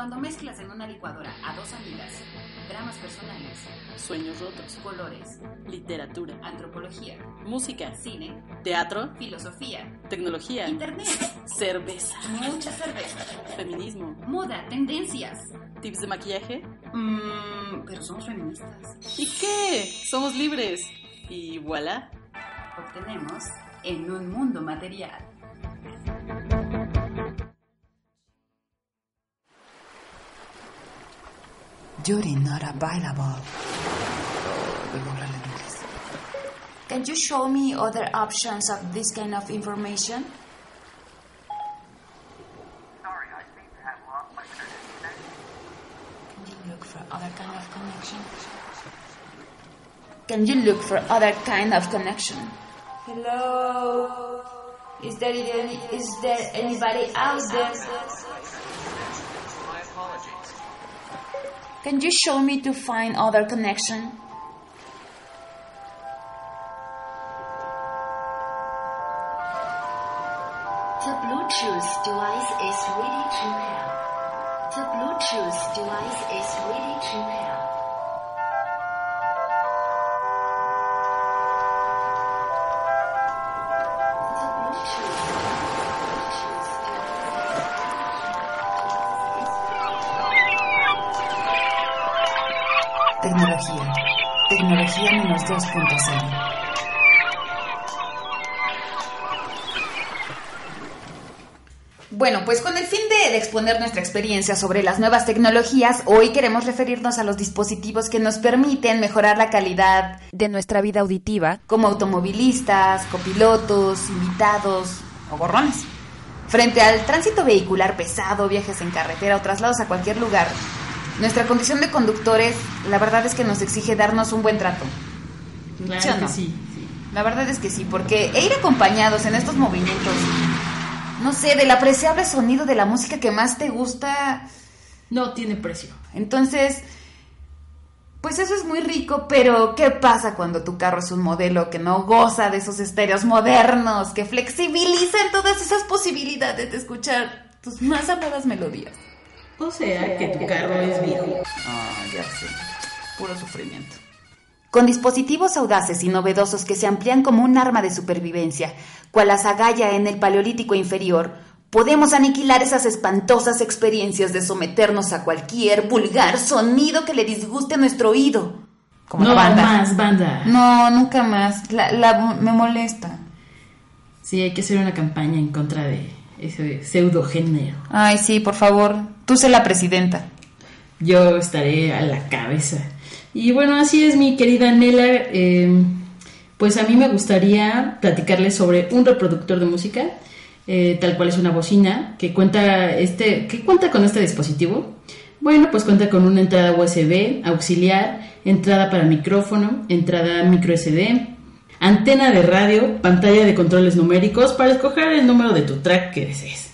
Cuando mezclas en una licuadora a dos amigas, dramas personales, Sueños rotos. colores, Literatura. antropología, Música. cine, Teatro. filosofía, Tecnología. internet, Cerveza. mucha cerveza, Feminismo. moda, tendencias. Tips de maquillaje. Mmm, pero somos feministas. ¿Y qué? Somos libres. Y voilà. Obtenemos en un mundo material. Yuri not available. Can you show me other options of this kind of information? Sorry, I seem to have lost my Can you look for other kind of connection? Can you look for other kind of connection? Hello? Is there any, is there anybody out there? Can you show me to find other connection? The Bluetooth device is ready to pair. The Bluetooth device is ready to pair. Tecnología. Tecnología menos 2.0. Bueno, pues con el fin de, de exponer nuestra experiencia sobre las nuevas tecnologías, hoy queremos referirnos a los dispositivos que nos permiten mejorar la calidad de nuestra vida auditiva, como automovilistas, copilotos, invitados o borrones. Frente al tránsito vehicular pesado, viajes en carretera o traslados a cualquier lugar, nuestra condición de conductores, la verdad es que nos exige darnos un buen trato. Claro ¿Sí o que sí. La verdad es que sí, porque e ir acompañados en estos movimientos, no sé, del apreciable sonido de la música que más te gusta, No tiene precio. entonces, pues eso es muy rico, pero ¿qué pasa cuando tu carro es un modelo que no goza de esos estéreos modernos, que flexibilizan todas esas posibilidades de escuchar tus más amadas melodías? O sea, que tu carro es viejo. Ah, ya sé. Puro sufrimiento. Con dispositivos audaces y novedosos que se amplían como un arma de supervivencia, cual las agalla en el Paleolítico inferior, podemos aniquilar esas espantosas experiencias de someternos a cualquier vulgar sonido que le disguste a nuestro oído. Como no la banda. más, banda. No, nunca más. La, la- me molesta. Sí, hay que hacer una campaña en contra de ese pseudo género. Ay, sí, por favor. Tú sé la presidenta. Yo estaré a la cabeza. Y bueno, así es mi querida Nela. eh, pues a mí me gustaría platicarles sobre un reproductor de música, eh, tal cual es una bocina, que cuenta, este, que cuenta con este dispositivo. Bueno, pues cuenta con una entrada USB, auxiliar, entrada para micrófono, entrada micro SD, antena de radio, pantalla de controles numéricos para escoger el número de tu track que desees.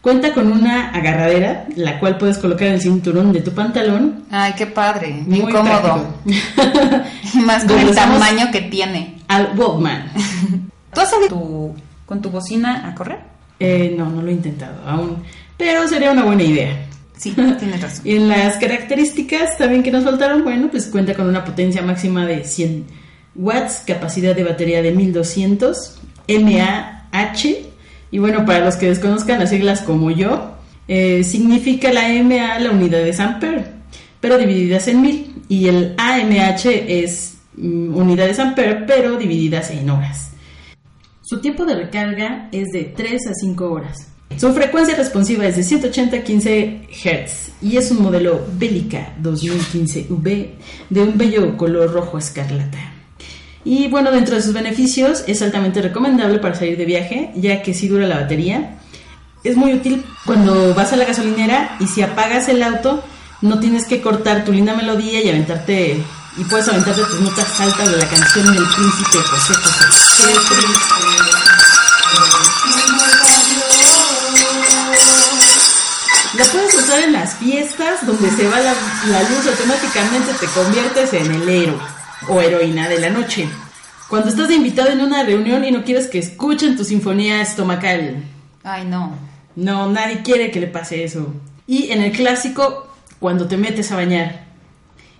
Cuenta con una agarradera, la cual puedes colocar en el cinturón de tu pantalón. Ay, qué padre. Muy Incómodo. más con el tamaño que tiene. Al Walkman. ¿Tú has salido tu- con tu bocina a correr? Eh, no, no lo he intentado aún, pero sería una buena idea. Sí, tienes razón. Y en las características también que nos faltaron, bueno, pues cuenta con una potencia máxima de 100 watts, capacidad de batería de 1200, mAh, y bueno, para los que desconozcan las siglas como yo, eh, significa la mA la unidad de ampere, pero divididas en mil, y el AMH es mm, unidades ampere, pero divididas en horas. Su tiempo de recarga es de 3 a 5 horas. Su frecuencia responsiva es de 180 a 15 Hz y es un modelo Bélica 2015V de un bello color rojo escarlata. Y bueno, dentro de sus beneficios es altamente recomendable para salir de viaje, ya que si dura la batería es muy útil cuando vas a la gasolinera y si apagas el auto, no tienes que cortar tu linda melodía y aventarte, y puedes aventarte tus notas altas de la canción del príncipe José José. Qué triste. La puedes usar en las fiestas donde se va la, la luz, automáticamente te conviertes en el héroe o heroína de la noche. Cuando estás invitado en una reunión y no quieres que escuchen tu sinfonía estomacal. Ay, no. No, nadie quiere que le pase eso. Y en el clásico, cuando te metes a bañar.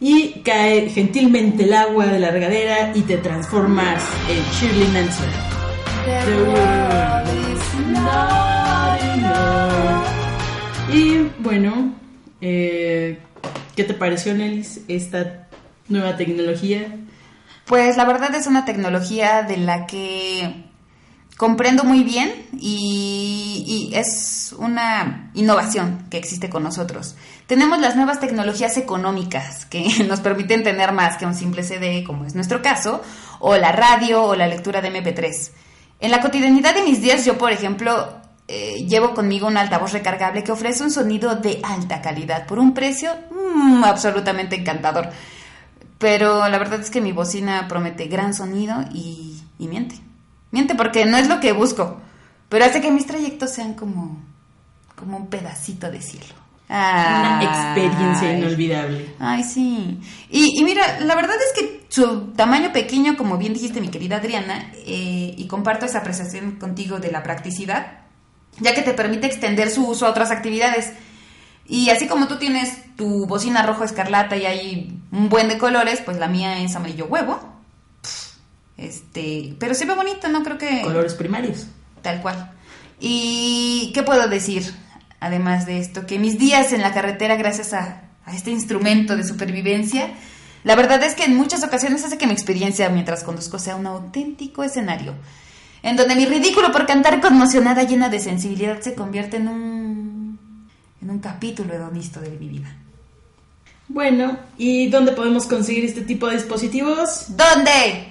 Y cae gentilmente el agua de la regadera y te transformas en Shirley Manson. The world is not enough. Y bueno, eh, ¿qué te pareció, Nelis, esta nueva tecnología? Pues la verdad es una tecnología de la que comprendo muy bien y, es una innovación que existe con nosotros. Tenemos las nuevas tecnologías económicas que nos permiten tener más que un simple CD, como es nuestro caso, o la radio o la lectura de MP3. En la cotidianidad de mis días, yo, por ejemplo, eh, llevo conmigo un altavoz recargable que ofrece un sonido de alta calidad por un precio mm, absolutamente encantador. Pero la verdad es que mi bocina promete gran sonido y, y miente. Miente porque no es lo que busco, pero hace que mis trayectos sean como, como un pedacito de cielo. Una experiencia inolvidable. Ay, sí. Y, y mira, la verdad es que su tamaño pequeño, como bien dijiste mi querida Adriana, eh, y comparto esa apreciación contigo de la practicidad, ya que te permite extender su uso a otras actividades. Y así como tú tienes tu bocina rojo escarlata y hay un buen de colores, pues la mía es amarillo huevo. Este, pero se ve bonito, no creo que Colores primarios. tal cual. ¿Y qué puedo decir? Además de esto, que mis días en la carretera, gracias a, a este instrumento de supervivencia, la verdad es que en muchas ocasiones hace que mi experiencia mientras conduzco sea un auténtico escenario, en donde mi ridículo por cantar conmocionada, llena de sensibilidad, se convierte en un, en un capítulo hedonisto de mi vida. Bueno, ¿y dónde podemos conseguir este tipo de dispositivos? ¿Dónde?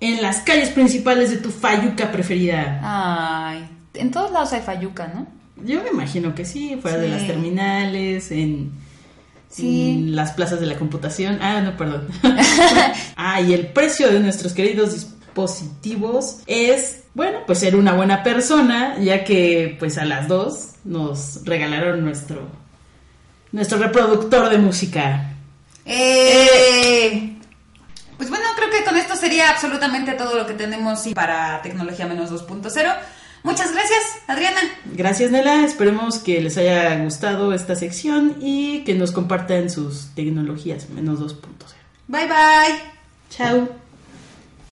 En las calles principales de tu fayuca preferida. Ay, en todos lados hay fayuca, ¿no? Yo me imagino que sí, fuera de las terminales, en, Sí. en las plazas de la computación. Ah, no, perdón. ah, y el precio de nuestros queridos dispositivos es, bueno, pues ser una buena persona, ya que pues a las dos nos regalaron nuestro, nuestro reproductor de música. Eh, Pues bueno, creo que con esto sería absolutamente todo lo que tenemos para Tecnología Menos 2.0. Muchas gracias, Adriana. Gracias, Nela. Esperemos que les haya gustado esta sección y que nos compartan sus tecnologías menos 2.0. Bye bye. Chao.